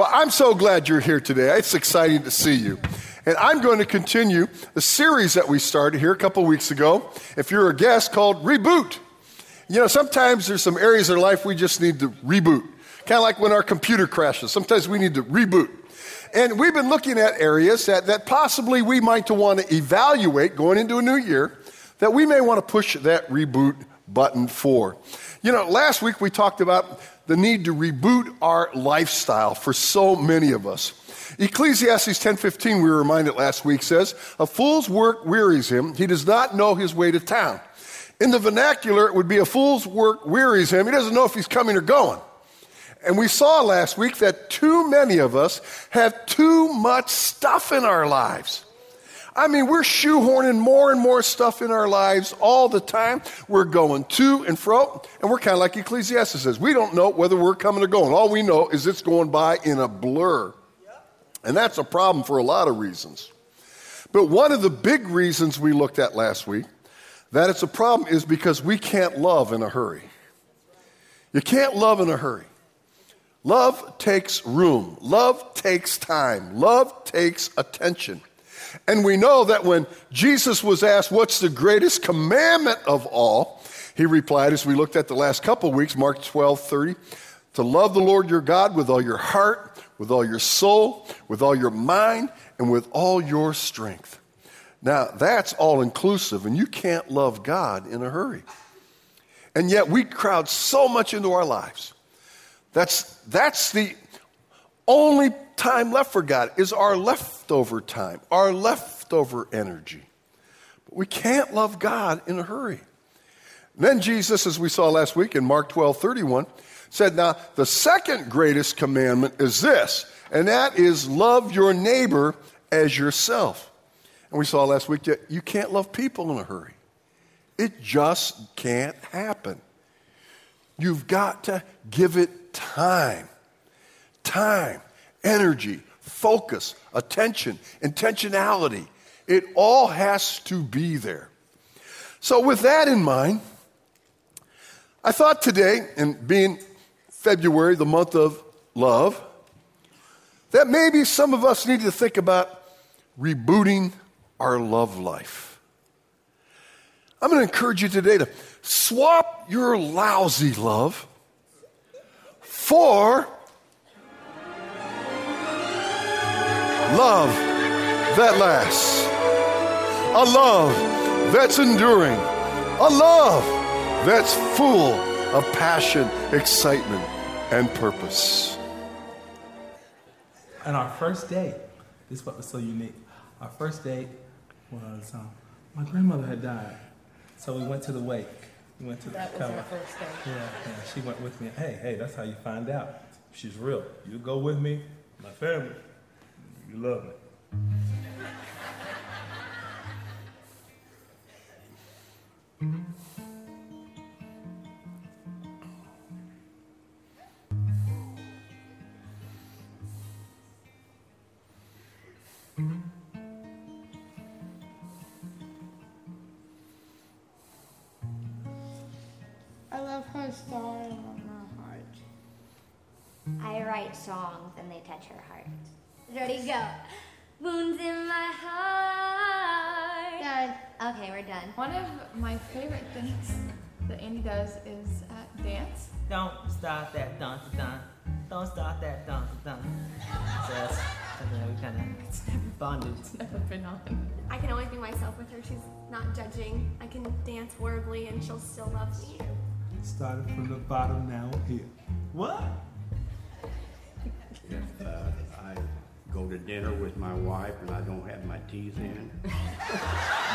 Well, I'm so glad you're here today. It's exciting to see you. And I'm going to continue the series that we started here a couple weeks ago. If you're a guest, called Reboot. You know, sometimes there's some areas of life we just need to reboot. Kind of like when our computer crashes. Sometimes we need to reboot. And we've been looking at areas that, that possibly we might want to evaluate going into a new year that we may want to push that reboot button for. You know, last week we talked about the need to reboot our lifestyle for so many of us. Ecclesiastes 10:15 we were reminded last week says, "A fool's work wearies him; he does not know his way to town." In the vernacular it would be a fool's work wearies him; he doesn't know if he's coming or going. And we saw last week that too many of us have too much stuff in our lives. I mean, we're shoehorning more and more stuff in our lives all the time. We're going to and fro, and we're kind of like Ecclesiastes says. We don't know whether we're coming or going. All we know is it's going by in a blur. And that's a problem for a lot of reasons. But one of the big reasons we looked at last week that it's a problem is because we can't love in a hurry. You can't love in a hurry. Love takes room. Love takes time. Love takes attention. And we know that when Jesus was asked, What's the greatest commandment of all? He replied, as we looked at the last couple weeks, Mark 12 30, to love the Lord your God with all your heart, with all your soul, with all your mind, and with all your strength. Now, that's all inclusive, and you can't love God in a hurry. And yet, we crowd so much into our lives. That's, that's the only time left for God is our leftover time, our leftover energy. But we can't love God in a hurry. And then Jesus, as we saw last week in Mark 12 31, said, Now, the second greatest commandment is this, and that is love your neighbor as yourself. And we saw last week that you can't love people in a hurry. It just can't happen. You've got to give it time. Time energy, focus, attention, intentionality. It all has to be there. So, with that in mind, I thought today, and being February, the month of love, that maybe some of us need to think about rebooting our love life. I'm going to encourage you today to swap your lousy love for love that lasts, a love that's enduring, a love that's full of passion, excitement, and purpose. And our first date, this is what was so unique. Our first date was um, my grandmother had died, so we went to the wake. We went to that the was our first date. Yeah, yeah, she went with me. Hey, hey, that's how you find out. She's real. You go with me, my family. You love me. I love her star on my heart. I write songs and they touch her heart. Ready, go. Wounds in my heart. Dad, Okay, we're done. One of my favorite things that Andy does is at dance. Don't stop that dun dun. Don't start that dun dun. So that's something that we kind of bonded. It's never been on. I can always be myself with her. She's not judging. I can dance horribly and she'll still love me. Started from the bottom, now we're here. What? Uh, If I go to dinner with my wife and I don't have my teeth in,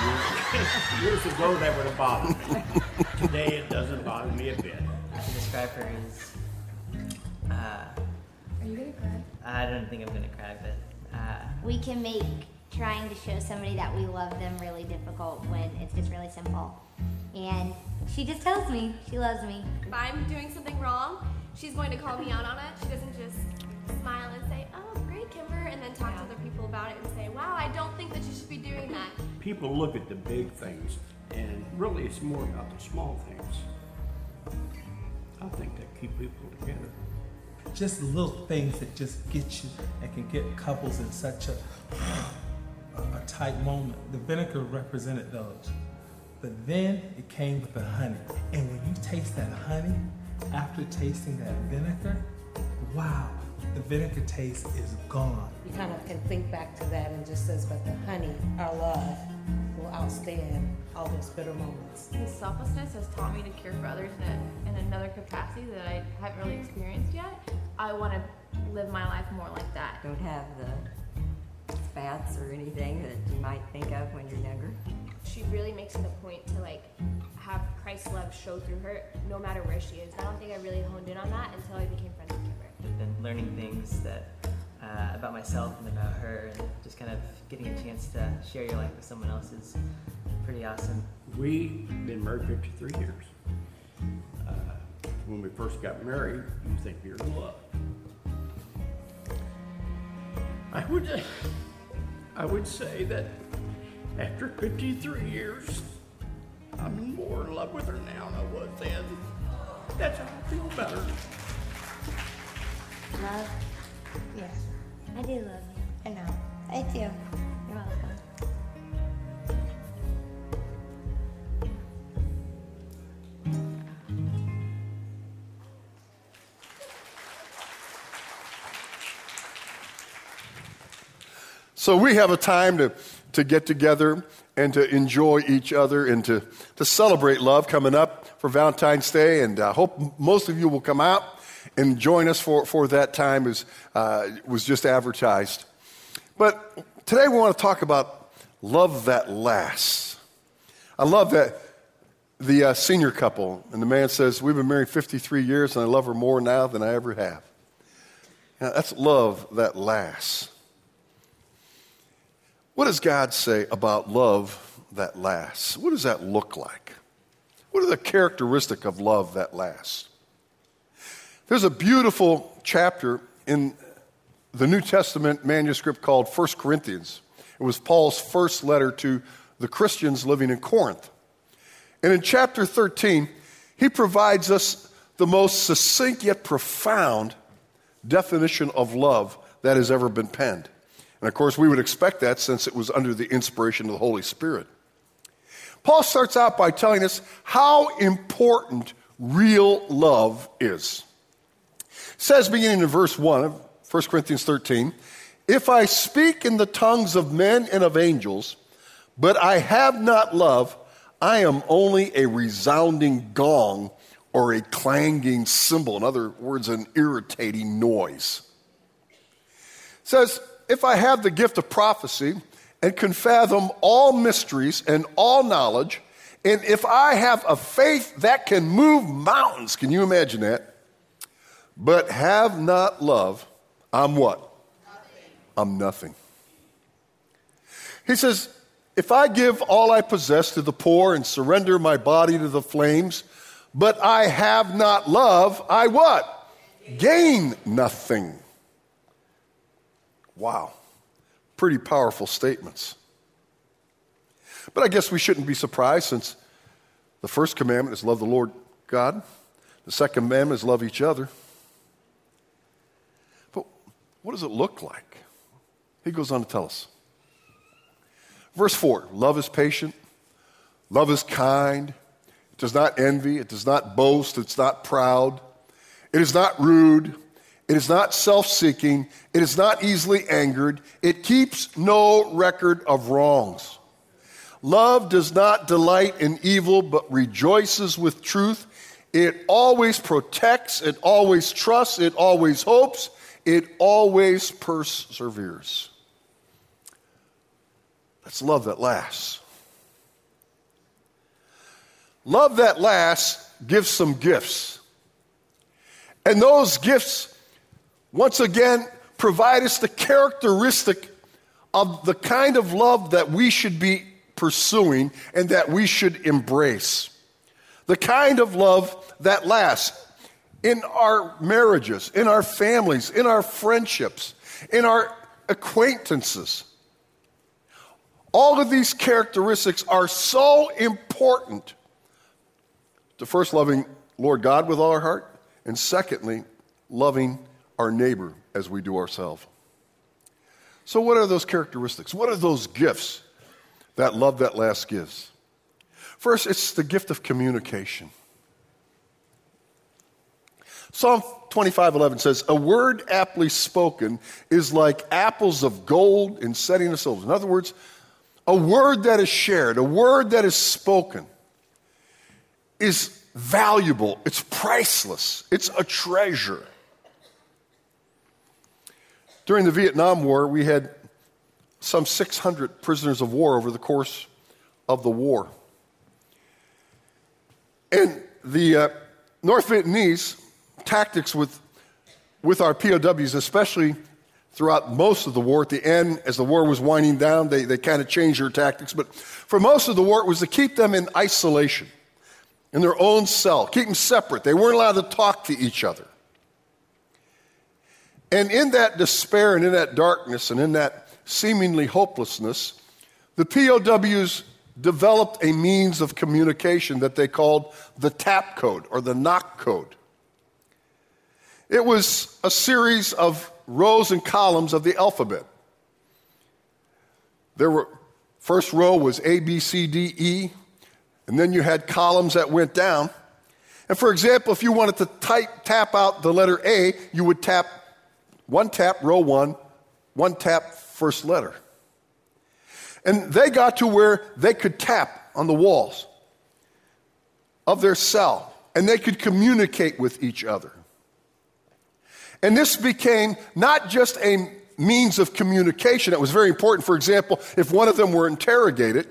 years, years ago that would have bothered me. Today it doesn't bother me a bit. To describe her is, uh, Are you gonna cry? I don't think I'm gonna cry, but uh, We can make trying to show somebody that we love them really difficult when it's just really simple. And she just tells me she loves me. If I'm doing something wrong, she's going to call me out on it. She doesn't just smile and say, oh, great, Kimber, and then talk to other people about it and say, wow, I don't think that you should be doing that. People look at the big things, and really it's more about the small things. I think that keep people together. just little things that just get you and can get couples in such a, a, a tight moment. The vinegar represented those. But then it came with the honey. And when you taste that honey, after tasting that vinegar, wow, the vinegar taste is gone. You kind of can think back to that and just says, but the honey, our love, will outstand all those bitter moments. His selflessness has taught me to care for others in, a, in another capacity that I haven't really experienced yet. I want to live my life more like that. Don't have the spats or anything that you might think of when you're younger. She really makes it a point to like have Christ's love show through her, no matter where she is. I don't think I really honed in on that until I became friends with Kimber. I've been learning things that uh, about myself and about her, and just kind of getting a chance to share your life with someone else is pretty awesome. We've been married 53 years. Uh, when we first got married, you think you're in love. I would, I would say that after 53 years, I'm more in love with her now than I was then. That's how I feel about better. Love? Yes, I do love you. I know. I do. You're welcome. So we have a time to, to get together and to enjoy each other and to, to celebrate love coming up for Valentine's Day. And I hope most of you will come out and join us for, for that time as uh, was just advertised. But today we want to talk about love that lasts. I love that the uh, senior couple, and the man says, We've been married 53 years and I love her more now than I ever have. Now, that's love that lasts. What does God say about love that lasts? What does that look like? What are the characteristics of love that lasts? There's a beautiful chapter in the New Testament manuscript called 1 Corinthians. It was Paul's first letter to the Christians living in Corinth. And in chapter 13, he provides us the most succinct yet profound definition of love that has ever been penned. And of course, we would expect that since it was under the inspiration of the Holy Spirit. Paul starts out by telling us how important real love is. Says, beginning in verse 1 of 1 Corinthians 13, If I speak in the tongues of men and of angels, but I have not love, I am only a resounding gong or a clanging cymbal. In other words, an irritating noise. It says, if I have the gift of prophecy and can fathom all mysteries and all knowledge, and if I have a faith that can move mountains, can you imagine that? But have not love, I'm what? Nothing. I'm nothing. He says, if I give all I possess to the poor and surrender my body to the flames, but I have not love, I what? Gain nothing. Wow. Pretty powerful statements. But I guess we shouldn't be surprised since the first commandment is love the Lord God, the second commandment is love each other. What does it look like? He goes on to tell us. Verse 4 Love is patient, love is kind, it does not envy, it does not boast, it's not proud, it is not rude. It is not self seeking. It is not easily angered. It keeps no record of wrongs. Love does not delight in evil, but rejoices with truth. It always protects. It always trusts. It always hopes. It always perseveres. That's love that lasts. Love that lasts gives some gifts. And those gifts once again provide us the characteristic of the kind of love that we should be pursuing and that we should embrace. The kind of love that lasts in our marriages, in our families, in our friendships, in our acquaintances. All of these characteristics are so important to first loving Lord God with all our heart, and secondly, loving our neighbor as we do ourselves. So, what are those characteristics? What are those gifts that love that last gives? First, it's the gift of communication. Psalm 25:11 says, "A word aptly spoken is like apples of gold in setting of silver." In other words, a word that is shared, a word that is spoken, is valuable. It's priceless. It's a treasure. During the Vietnam War, we had some 600 prisoners of war over the course of the war. And the uh, North Vietnamese tactics with, with our POWs, especially throughout most of the war, at the end, as the war was winding down, they, they kind of changed their tactics. But for most of the war, it was to keep them in isolation, in their own cell, keep them separate. They weren't allowed to talk to each other. And in that despair and in that darkness and in that seemingly hopelessness, the POWs developed a means of communication that they called the tap code or the knock code. It was a series of rows and columns of the alphabet. There were first row was A B C D E and then you had columns that went down. And for example, if you wanted to type, tap out the letter A, you would tap one tap, row one, one tap, first letter. And they got to where they could tap on the walls of their cell and they could communicate with each other. And this became not just a means of communication it was very important. For example, if one of them were interrogated,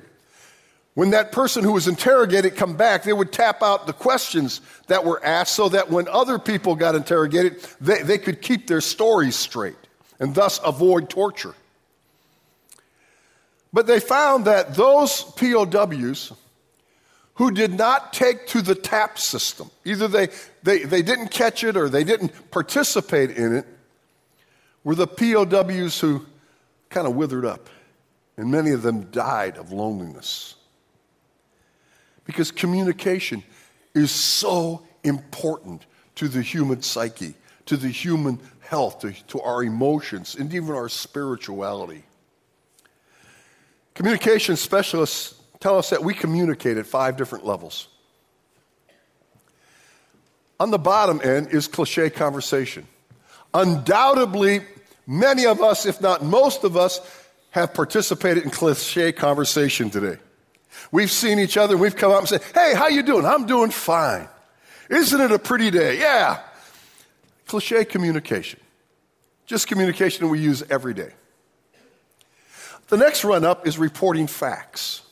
when that person who was interrogated come back, they would tap out the questions that were asked so that when other people got interrogated, they, they could keep their stories straight and thus avoid torture. But they found that those POWs who did not take to the tap system, either they, they, they didn't catch it or they didn't participate in it, were the POWs who kind of withered up. And many of them died of loneliness. Because communication is so important to the human psyche, to the human health, to, to our emotions, and even our spirituality. Communication specialists tell us that we communicate at five different levels. On the bottom end is cliche conversation. Undoubtedly, many of us, if not most of us, have participated in cliche conversation today. We've seen each other and we've come up and said, Hey, how you doing? I'm doing fine. Isn't it a pretty day? Yeah. Cliche communication. Just communication we use every day. The next run up is reporting facts.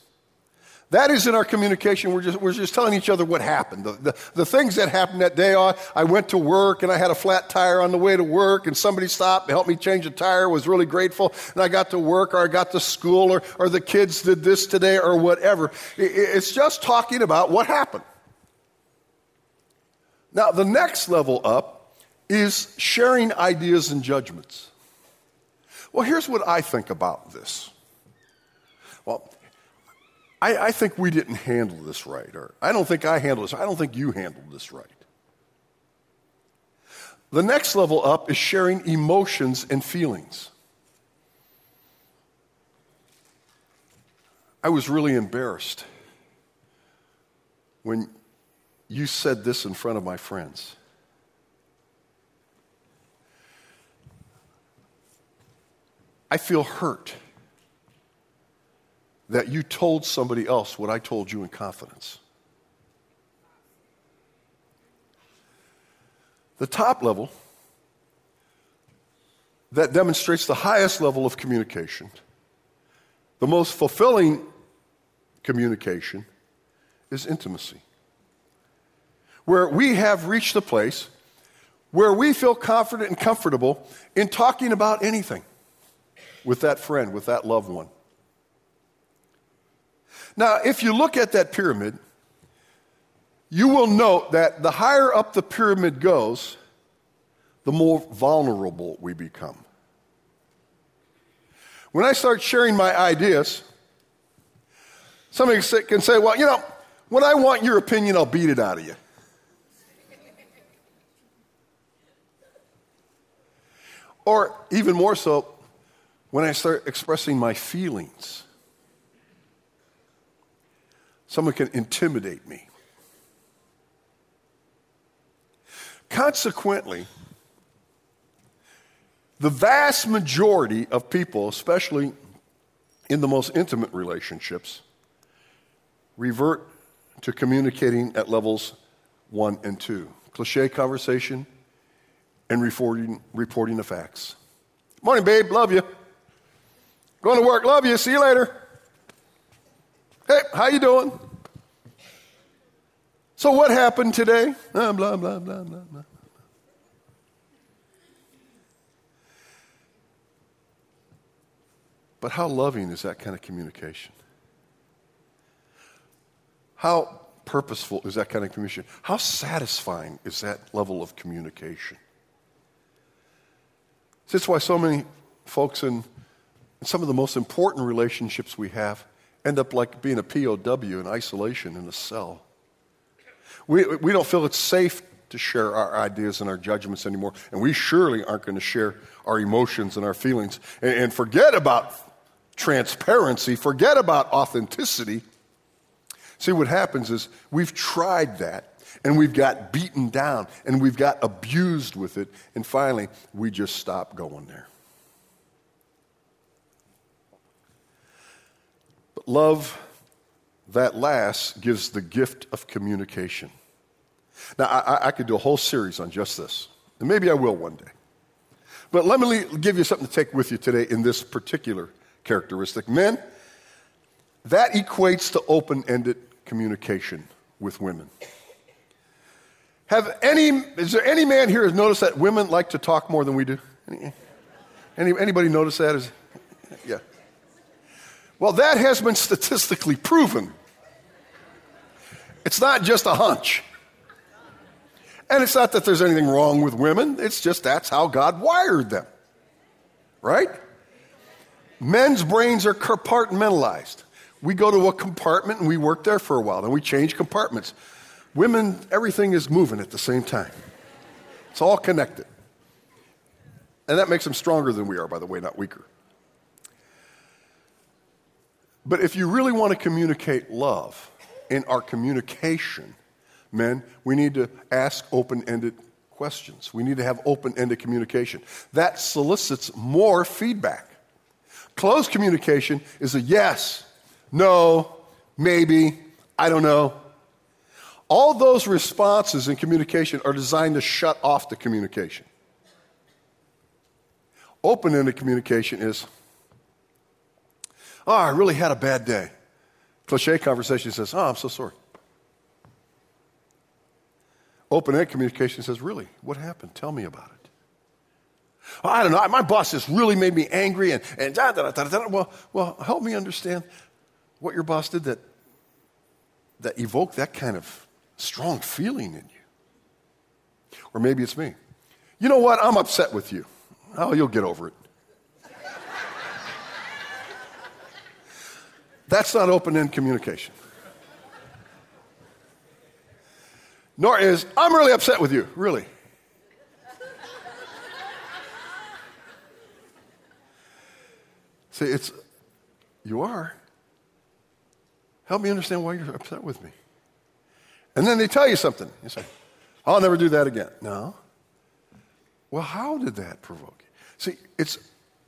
That is in our communication. We're just, we're just telling each other what happened. The, the, the things that happened that day. I, I went to work and I had a flat tire on the way to work and somebody stopped and helped me change the tire, was really grateful. And I got to work or I got to school or, or the kids did this today or whatever. It, it's just talking about what happened. Now, the next level up is sharing ideas and judgments. Well, here's what I think about this. Well, I, I think we didn't handle this right, or I don't think I handled this. I don't think you handled this right. The next level up is sharing emotions and feelings. I was really embarrassed when you said this in front of my friends. I feel hurt that you told somebody else what I told you in confidence. The top level that demonstrates the highest level of communication, the most fulfilling communication, is intimacy. Where we have reached a place where we feel confident and comfortable in talking about anything with that friend, with that loved one. Now, if you look at that pyramid, you will note that the higher up the pyramid goes, the more vulnerable we become. When I start sharing my ideas, somebody can say, Well, you know, when I want your opinion, I'll beat it out of you. Or even more so, when I start expressing my feelings, someone can intimidate me. Consequently, the vast majority of people, especially in the most intimate relationships, revert to communicating at levels one and two cliche conversation and reporting, reporting the facts. Morning, babe. Love you. Going to work. Love you. See you later. Hey, how you doing? So what happened today? Uh, blah, blah, blah, blah, blah. But how loving is that kind of communication? How purposeful is that kind of communication? How satisfying is that level of communication? That's why so many folks in, in some of the most important relationships we have end up like being a POW in isolation in a cell. We, we don't feel it's safe to share our ideas and our judgments anymore, and we surely aren't going to share our emotions and our feelings. And, and forget about transparency, forget about authenticity. See, what happens is we've tried that and we've got beaten down and we've got abused with it, and finally we just stop going there. Love that lasts gives the gift of communication. Now, I, I, could do a whole series on just this, and maybe I will one day. But let me give you something to take with you today in this particular characteristic. Men, that equates to open ended communication with women. Have any, is there any man here who's noticed that women like to talk more than we do? Any, any, anybody notice that? Is, yeah. Well, that has been statistically proven. It's not just a hunch. And it's not that there's anything wrong with women, it's just that's how God wired them. Right? Men's brains are compartmentalized. We go to a compartment and we work there for a while, then we change compartments. Women, everything is moving at the same time. It's all connected. And that makes them stronger than we are, by the way, not weaker. But if you really want to communicate love in our communication, men, we need to ask open ended questions. We need to have open ended communication. That solicits more feedback. Closed communication is a yes, no, maybe, I don't know. All those responses in communication are designed to shut off the communication. Open ended communication is, oh, I really had a bad day. Cliche conversation says, oh, I'm so sorry. Open ended communication says, really, what happened? Tell me about it. I don't know. My boss just really made me angry and, and da, da, da, da, Well, well, help me understand what your boss did that, that evoked that kind of strong feeling in you. Or maybe it's me. You know what? I'm upset with you. Oh, you'll get over it. That's not open end communication. Nor is, I'm really upset with you. Really? See, it's, you are. Help me understand why you're upset with me. And then they tell you something. You say, I'll never do that again. No. Well, how did that provoke you? See, it's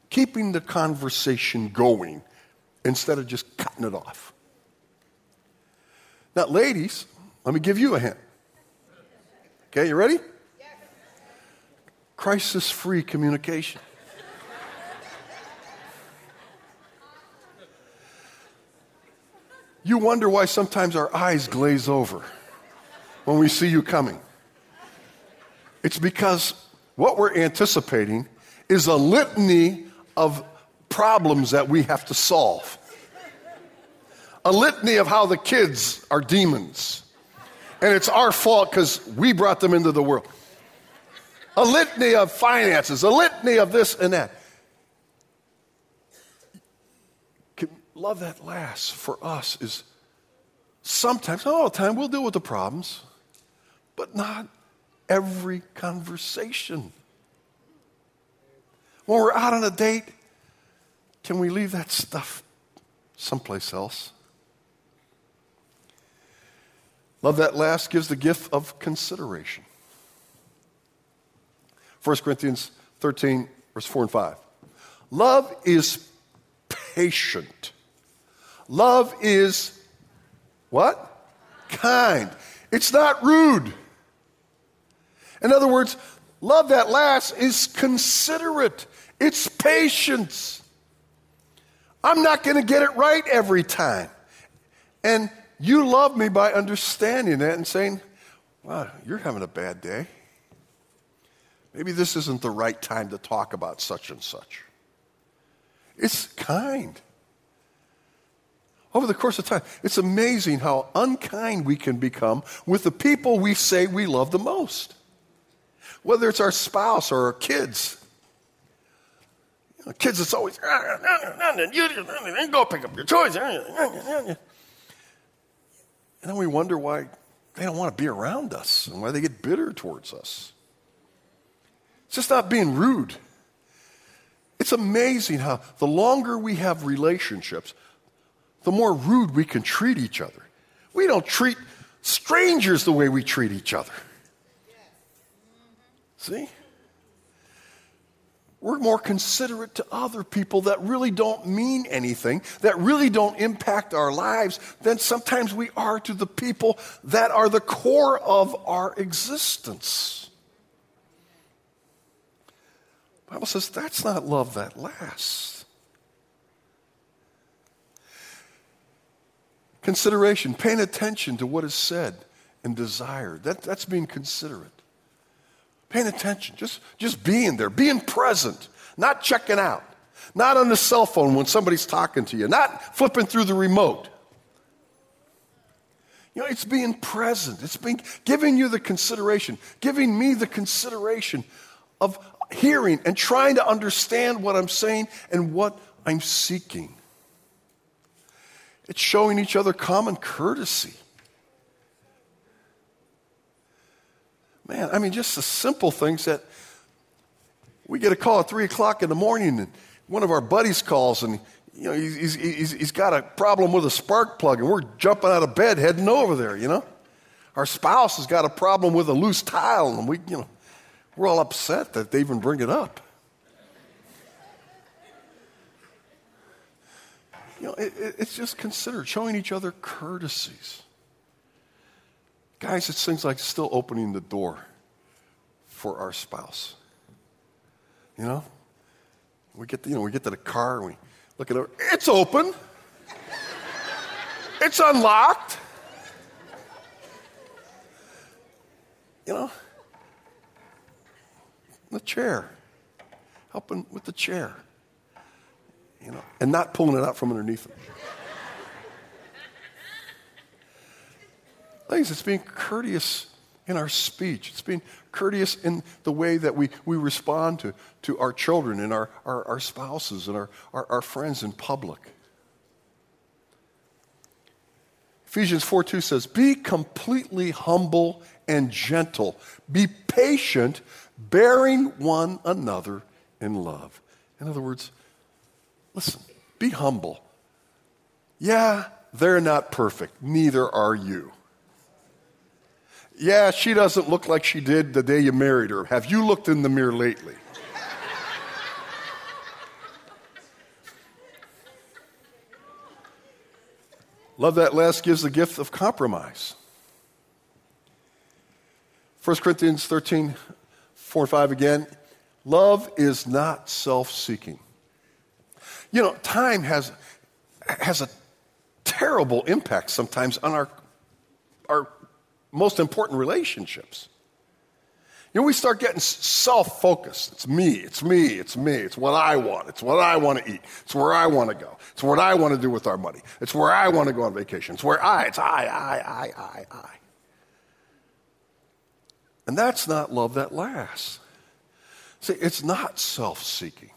keeping the conversation going instead of just cutting it off. Now, ladies, let me give you a hint. Okay, you ready? Crisis free communication. You wonder why sometimes our eyes glaze over when we see you coming. It's because what we're anticipating is a litany of problems that we have to solve. A litany of how the kids are demons. And it's our fault because we brought them into the world. A litany of finances, a litany of this and that. love that lasts for us is sometimes, not all the time, we'll deal with the problems, but not every conversation. When we're out on a date, can we leave that stuff someplace else? Love that last gives the gift of consideration. 1 Corinthians 13, verse 4 and 5. Love is patient. Love is what? Kind. It's not rude. In other words, love that lasts is considerate, it's patience. I'm not going to get it right every time. And you love me by understanding that and saying, wow, you're having a bad day. Maybe this isn't the right time to talk about such and such. It's kind. Over the course of time, it's amazing how unkind we can become with the people we say we love the most. Whether it's our spouse or our kids. Kids, it's always, ah, ah, ah, you go pick up your toys. And then we wonder why they don't want to be around us and why they get bitter towards us. It's just not being rude. It's amazing how the longer we have relationships, the more rude we can treat each other. We don't treat strangers the way we treat each other. See? We're more considerate to other people that really don't mean anything, that really don't impact our lives, than sometimes we are to the people that are the core of our existence. Bible says that's not love that lasts. Consideration, paying attention to what is said and desired. That, that's being considerate. Paying attention, just, just being there, being present, not checking out, not on the cell phone when somebody's talking to you, not flipping through the remote. You know, it's being present. It's being giving you the consideration, giving me the consideration of, hearing and trying to understand what I'm saying and what I'm seeking. It's showing each other common courtesy. Man, I mean, just the simple things that we get a call at 3 o'clock in the morning, and one of our buddies calls, and you know, he's, he's, he's got a problem with a spark plug, and we're jumping out of bed heading over there, you know? Our spouse has got a problem with a loose tile, and we, you know, we're all upset that they even bring it up. You know, it, it, it's just considered showing each other courtesies. Guys, it seems like still opening the door for our spouse. You know? We get, the, you know, we get to the car and we look at it. It's open. it's unlocked. You know? the chair, helping with the chair, you know, and not pulling it out from underneath them. Ladies, it's being courteous in our speech. It's being courteous in the way that we, we respond to, to our children and our, our, our spouses and our, our, our friends in public. Ephesians 4 2 says, Be completely humble and gentle. Be patient, bearing one another in love. In other words, listen, be humble. Yeah, they're not perfect. Neither are you. Yeah, she doesn't look like she did the day you married her. Have you looked in the mirror lately? Love that last gives the gift of compromise. 1 Corinthians 13, 4 and 5 again. Love is not self seeking. You know, time has, has a terrible impact sometimes on our, our most important relationships. You know, we start getting self focused. It's me, it's me, it's me. It's what I want. It's what I want to eat. It's where I want to go. It's what I want to do with our money. It's where I want to go on vacation. It's where I, it's I, I, I, I, I. And that's not love that lasts. See, it's not self seeking.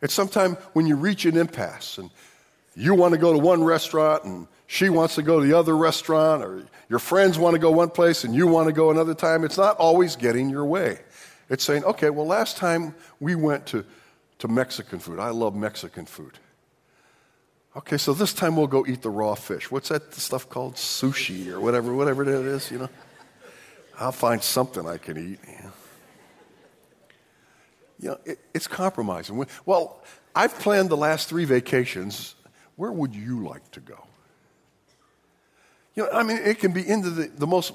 It's sometimes when you reach an impasse and you want to go to one restaurant and she wants to go to the other restaurant, or your friends want to go one place and you want to go another time. It's not always getting your way. It's saying, okay, well, last time we went to, to Mexican food. I love Mexican food. Okay, so this time we'll go eat the raw fish. What's that stuff called? Sushi or whatever, whatever it is, you know? I'll find something I can eat. You know, it, it's compromising. Well, I've planned the last three vacations. Where would you like to go? You know, I mean, it can be into the, the most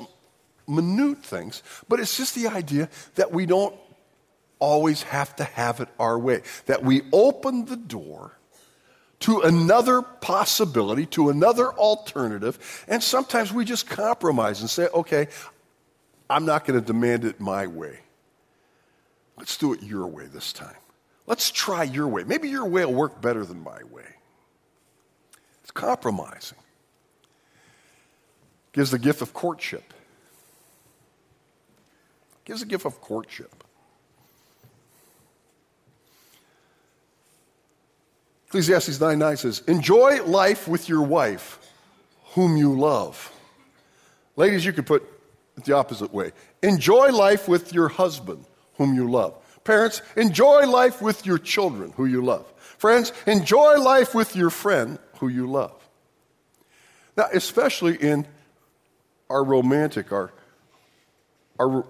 minute things, but it's just the idea that we don't always have to have it our way, that we open the door to another possibility, to another alternative, and sometimes we just compromise and say, okay, I'm not going to demand it my way. Let's do it your way this time. Let's try your way. Maybe your way will work better than my way. It's compromising. Gives the gift of courtship. Gives the gift of courtship. Ecclesiastes 9 9 says, Enjoy life with your wife, whom you love. Ladies, you could put it the opposite way. Enjoy life with your husband, whom you love. Parents, enjoy life with your children, who you love. Friends, enjoy life with your friend, who you love. Now, especially in our romantic, our, our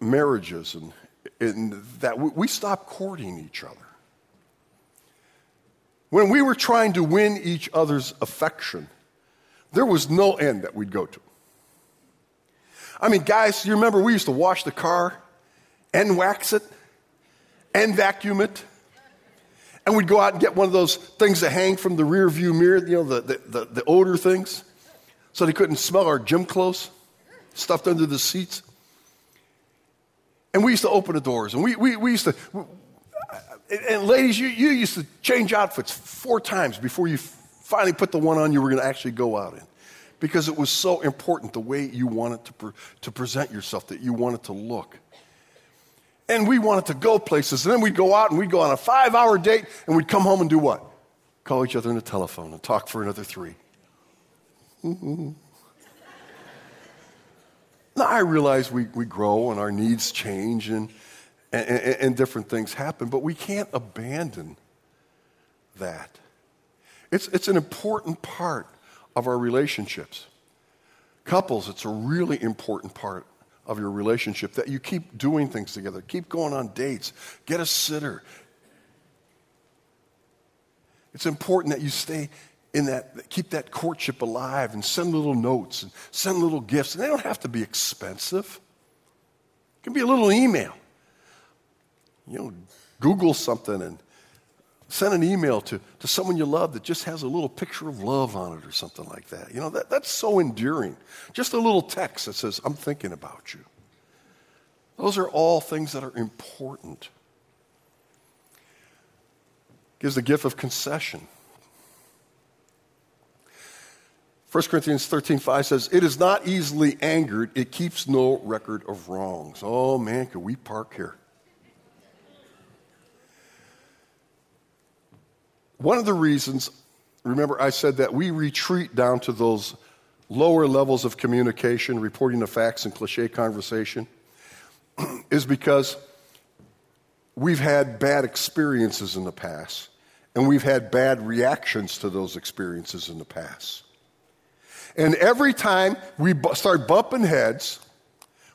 marriages, and, and that we, stop courting each other. When we were trying to win each other's affection, there was no end that we'd go to. I mean, guys, you remember we used to wash the car and wax it and vacuum it? And we'd go out and get one of those things that hang from the rear view mirror, you know, the, the, the, the odor things, so they couldn't smell our gym clothes stuffed under the seats. And we used to open the doors, and we, we, we used to, and ladies, you, you used to change outfits four times before you finally put the one on you were going to actually go out in because it was so important the way you wanted to, pre- to present yourself, that you wanted to look. And we wanted to go places, and then we'd go out and we'd go on a five hour date, and we'd come home and do what? Call each other on the telephone and talk for another 3 mm-hmm. Now, I realize we, we grow and our needs change and, and, and, and different things happen, but we can't abandon that. It's, it's an important part of our relationships. Couples, it's a really important part of your relationship that you keep doing things together, keep going on dates, get a sitter. It's important that you stay in that, keep that courtship alive and send little notes and send little gifts. And they don't have to be expensive, it can be a little email. You know, Google something and Send an email to, to someone you love that just has a little picture of love on it or something like that. You know, that, that's so endearing. Just a little text that says, I'm thinking about you. Those are all things that are important. Gives the gift of concession. 1 Corinthians 13, 5 says, It is not easily angered, it keeps no record of wrongs. Oh man, could we park here? One of the reasons, remember, I said that we retreat down to those lower levels of communication, reporting the facts and cliche conversation, is because we've had bad experiences in the past, and we've had bad reactions to those experiences in the past. And every time we start bumping heads,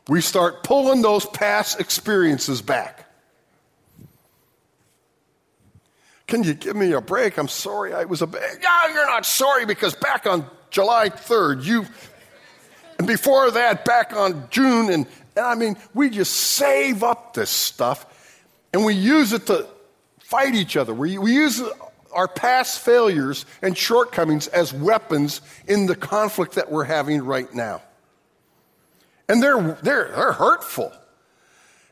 we start pulling those past experiences back. Can you give me a break? I'm sorry I was a bad. Yeah, you're not sorry because back on July 3rd, you, and before that, back on June, and, and I mean, we just save up this stuff and we use it to fight each other. We, we use our past failures and shortcomings as weapons in the conflict that we're having right now. And they're, they're, they're hurtful.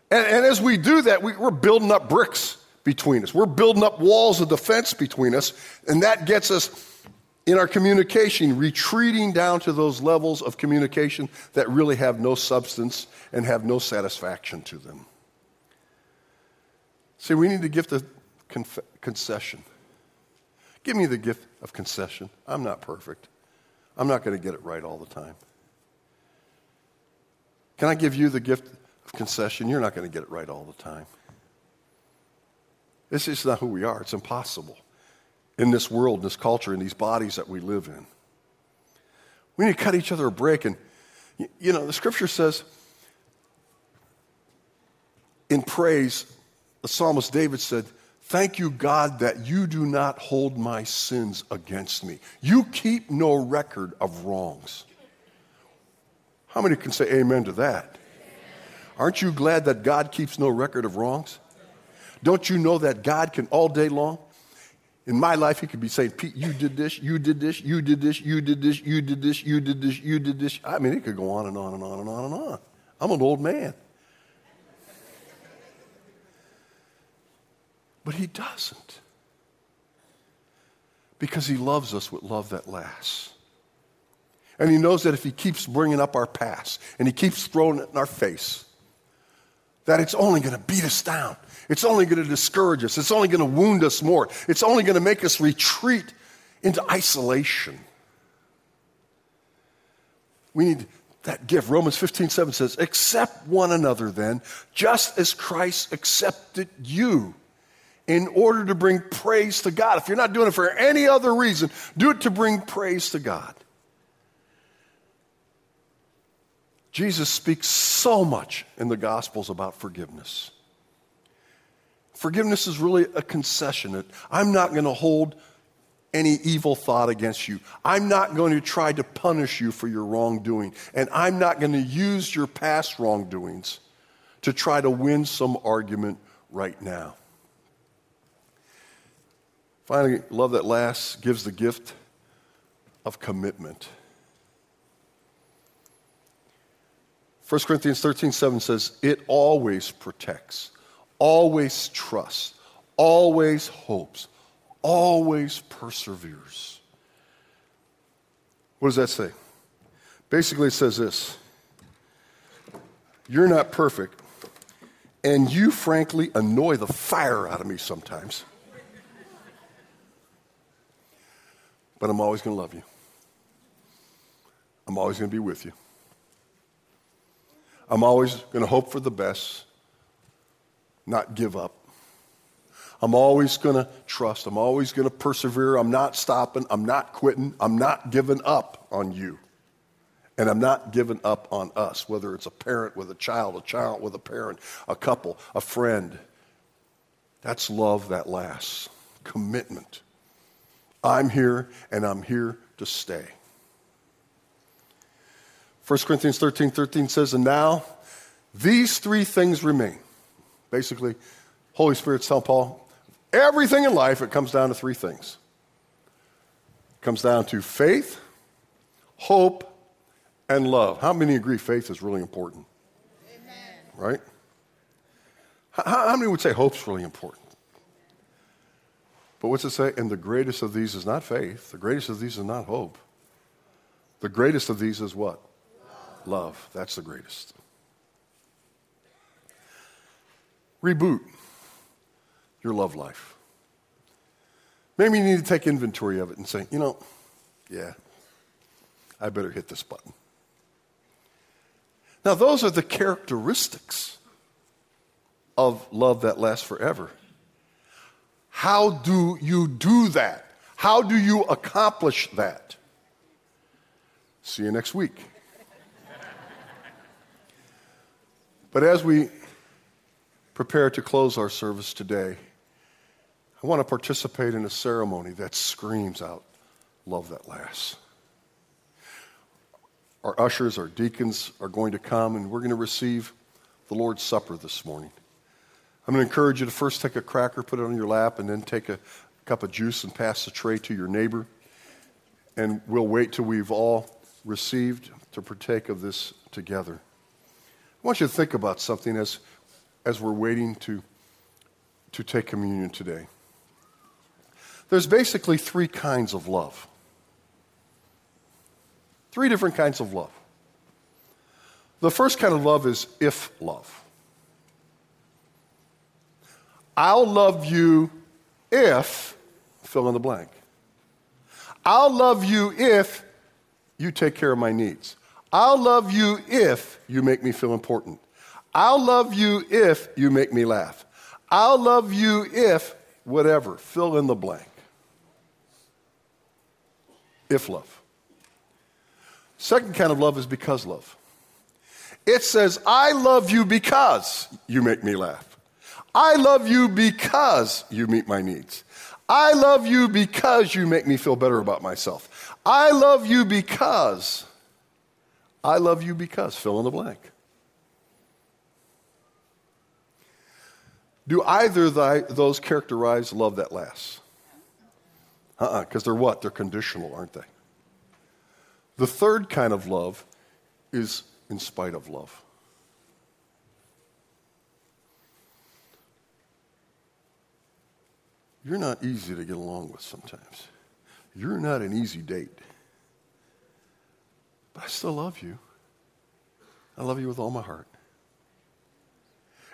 And, and as we do that, we, we're building up bricks between us. We're building up walls of defense between us, and that gets us in our communication retreating down to those levels of communication that really have no substance and have no satisfaction to them. See, we need to give the concession. Give me the gift of concession. I'm not perfect. I'm not going to get it right all the time. Can I give you the gift of concession, you're not going to get it right all the time. This is not who we are. It's impossible in this world, in this culture, in these bodies that we live in. We need to cut each other a break. And, you know, the scripture says in praise, the psalmist David said, Thank you, God, that you do not hold my sins against me. You keep no record of wrongs. How many can say amen to that? Aren't you glad that God keeps no record of wrongs? Don't you know that God can all day long? In my life, he could be saying, Pete, you did this, you did this, you did this, you did this, you did this, you did this, you did this. I mean, it could go on and on and on and on and on. I'm an old man. But he doesn't. Because he loves us with love that lasts. And he knows that if he keeps bringing up our past and he keeps throwing it in our face, that it's only going to beat us down. It's only going to discourage us. It's only going to wound us more. It's only going to make us retreat into isolation. We need that gift. Romans 15, 7 says, Accept one another then, just as Christ accepted you in order to bring praise to God. If you're not doing it for any other reason, do it to bring praise to God. Jesus speaks so much in the Gospels about forgiveness. Forgiveness is really a concession. I'm not going to hold any evil thought against you. I'm not going to try to punish you for your wrongdoing. And I'm not going to use your past wrongdoings to try to win some argument right now. Finally, love that last gives the gift of commitment. 1 Corinthians 13 7 says, It always protects, always trusts, always hopes, always perseveres. What does that say? Basically, it says this You're not perfect, and you frankly annoy the fire out of me sometimes. But I'm always going to love you. I'm always going to be with you. I'm always going to hope for the best, not give up. I'm always going to trust. I'm always going to persevere. I'm not stopping. I'm not quitting. I'm not giving up on you. And I'm not giving up on us, whether it's a parent with a child, a child with a parent, a couple, a friend. That's love that lasts, commitment. I'm here and I'm here to stay. 1 Corinthians 13 13 says, And now these three things remain. Basically, Holy Spirit's telling Paul, everything in life, it comes down to three things. It comes down to faith, hope, and love. How many agree faith is really important? Amen. Right? How, how many would say hope's really important? But what's it say? And the greatest of these is not faith. The greatest of these is not hope. The greatest of these is what? Love. Love. That's the greatest. Reboot your love life. Maybe you need to take inventory of it and say, you know, yeah, I better hit this button. Now, those are the characteristics of love that lasts forever. How do you do that? How do you accomplish that? See you next week. but as we prepare to close our service today, I want to participate in a ceremony that screams out love that lasts. Our ushers, our deacons are going to come and we're going to receive the Lord's Supper this morning. I'm going to encourage you to first take a cracker, put it on your lap, and then take a cup of juice and pass the tray to your neighbor. And we'll wait till we've all received to partake of this together. I want you to think about something as, as we're waiting to, to take communion today. There's basically three kinds of love. Three different kinds of love. The first kind of love is if love. I'll love you if, fill in the blank. I'll love you if you take care of my needs. I'll love you if you make me feel important. I'll love you if you make me laugh. I'll love you if whatever. Fill in the blank. If love. Second kind of love is because love. It says, I love you because you make me laugh. I love you because you meet my needs. I love you because you make me feel better about myself. I love you because. I love you because. Fill in the blank. Do either thy, those characterize love that lasts? Uh uh-uh, because they're what? They're conditional, aren't they? The third kind of love is in spite of love. You're not easy to get along with sometimes. You're not an easy date. But I still love you. I love you with all my heart.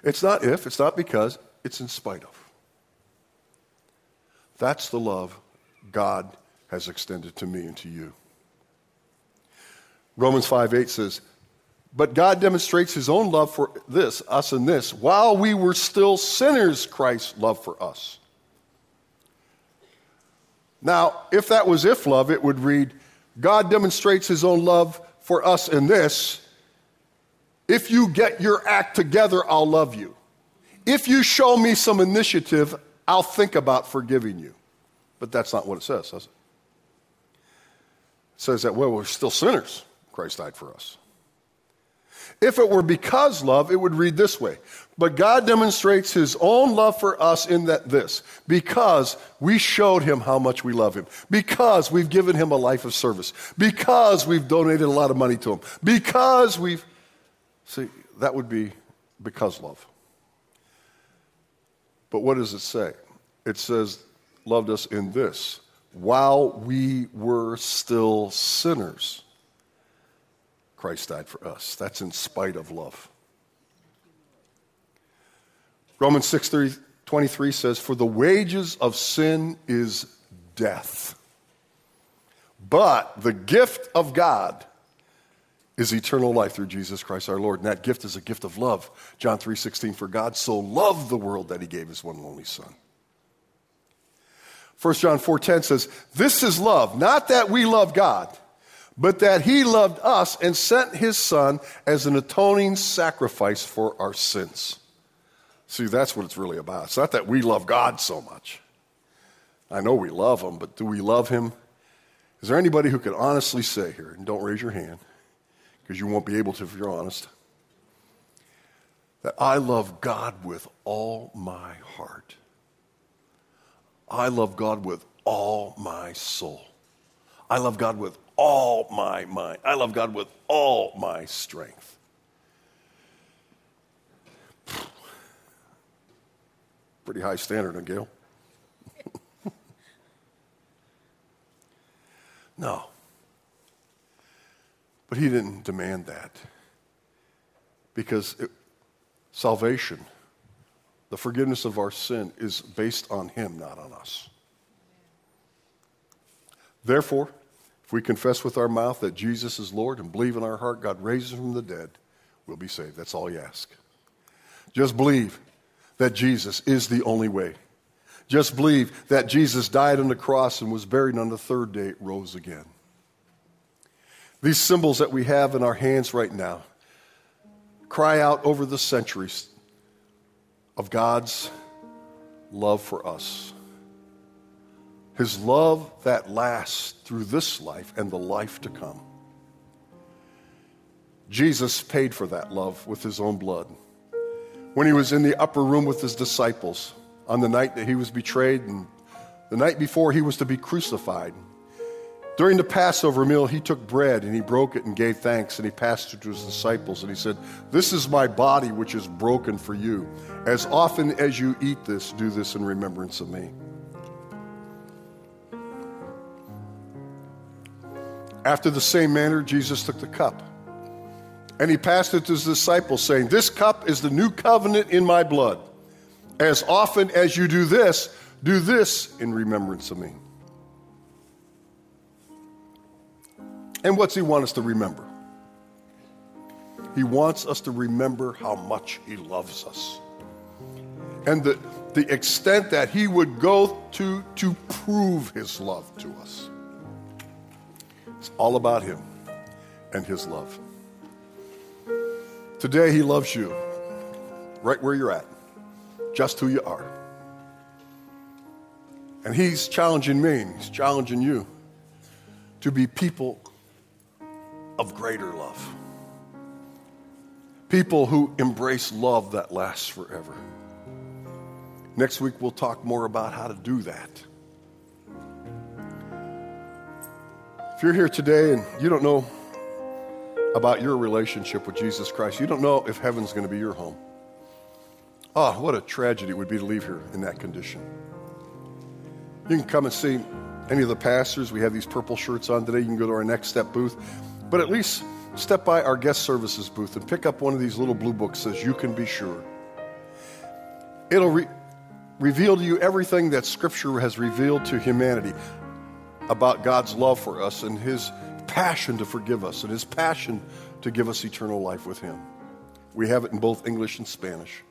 It's not if, it's not because, it's in spite of. That's the love God has extended to me and to you. Romans 5 8 says, But God demonstrates his own love for this, us and this, while we were still sinners, Christ's love for us. Now, if that was if love, it would read, God demonstrates his own love for us in this. If you get your act together, I'll love you. If you show me some initiative, I'll think about forgiving you. But that's not what it says, does it? It says that, well, we're still sinners. Christ died for us. If it were because love, it would read this way. But God demonstrates his own love for us in that this, because we showed him how much we love him, because we've given him a life of service, because we've donated a lot of money to him, because we've. See, that would be because love. But what does it say? It says, loved us in this, while we were still sinners. Christ died for us. That's in spite of love. Romans 6 23 says, For the wages of sin is death. But the gift of God is eternal life through Jesus Christ our Lord. And that gift is a gift of love. John 3:16 for God so loved the world that he gave his one and only son. 1 John 4:10 says, "This is love, not that we love God, but that he loved us and sent his son as an atoning sacrifice for our sins. See, that's what it's really about. It's not that we love God so much. I know we love him, but do we love him? Is there anybody who can honestly say here, and don't raise your hand, because you won't be able to if you're honest, that I love God with all my heart? I love God with all my soul. I love God with all my mind. I love God with all my strength. Pretty high standard, huh, Gail? no. But he didn't demand that. Because it, salvation, the forgiveness of our sin, is based on him, not on us. Therefore, if we confess with our mouth that Jesus is Lord and believe in our heart God raises him from the dead, we'll be saved. That's all you ask. Just believe that Jesus is the only way. Just believe that Jesus died on the cross and was buried, on the third day rose again. These symbols that we have in our hands right now cry out over the centuries of God's love for us. His love that lasts through this life and the life to come. Jesus paid for that love with his own blood. When he was in the upper room with his disciples on the night that he was betrayed and the night before he was to be crucified, during the Passover meal, he took bread and he broke it and gave thanks and he passed it to his disciples and he said, This is my body which is broken for you. As often as you eat this, do this in remembrance of me. After the same manner, Jesus took the cup. And he passed it to his disciples, saying, This cup is the new covenant in my blood. As often as you do this, do this in remembrance of me. And what's he want us to remember? He wants us to remember how much He loves us. And the, the extent that He would go to to prove His love to us. It's all about Him and His love. Today, He loves you right where you're at, just who you are. And He's challenging me, He's challenging you to be people of greater love. People who embrace love that lasts forever. Next week, we'll talk more about how to do that. If you're here today and you don't know about your relationship with Jesus Christ, you don't know if heaven's going to be your home. Oh, what a tragedy it would be to leave here in that condition. You can come and see any of the pastors. We have these purple shirts on today. You can go to our Next Step booth. But at least step by our guest services booth and pick up one of these little blue books says, You Can Be Sure. It'll re- reveal to you everything that Scripture has revealed to humanity about God's love for us and His passion to forgive us and His passion to give us eternal life with Him. We have it in both English and Spanish.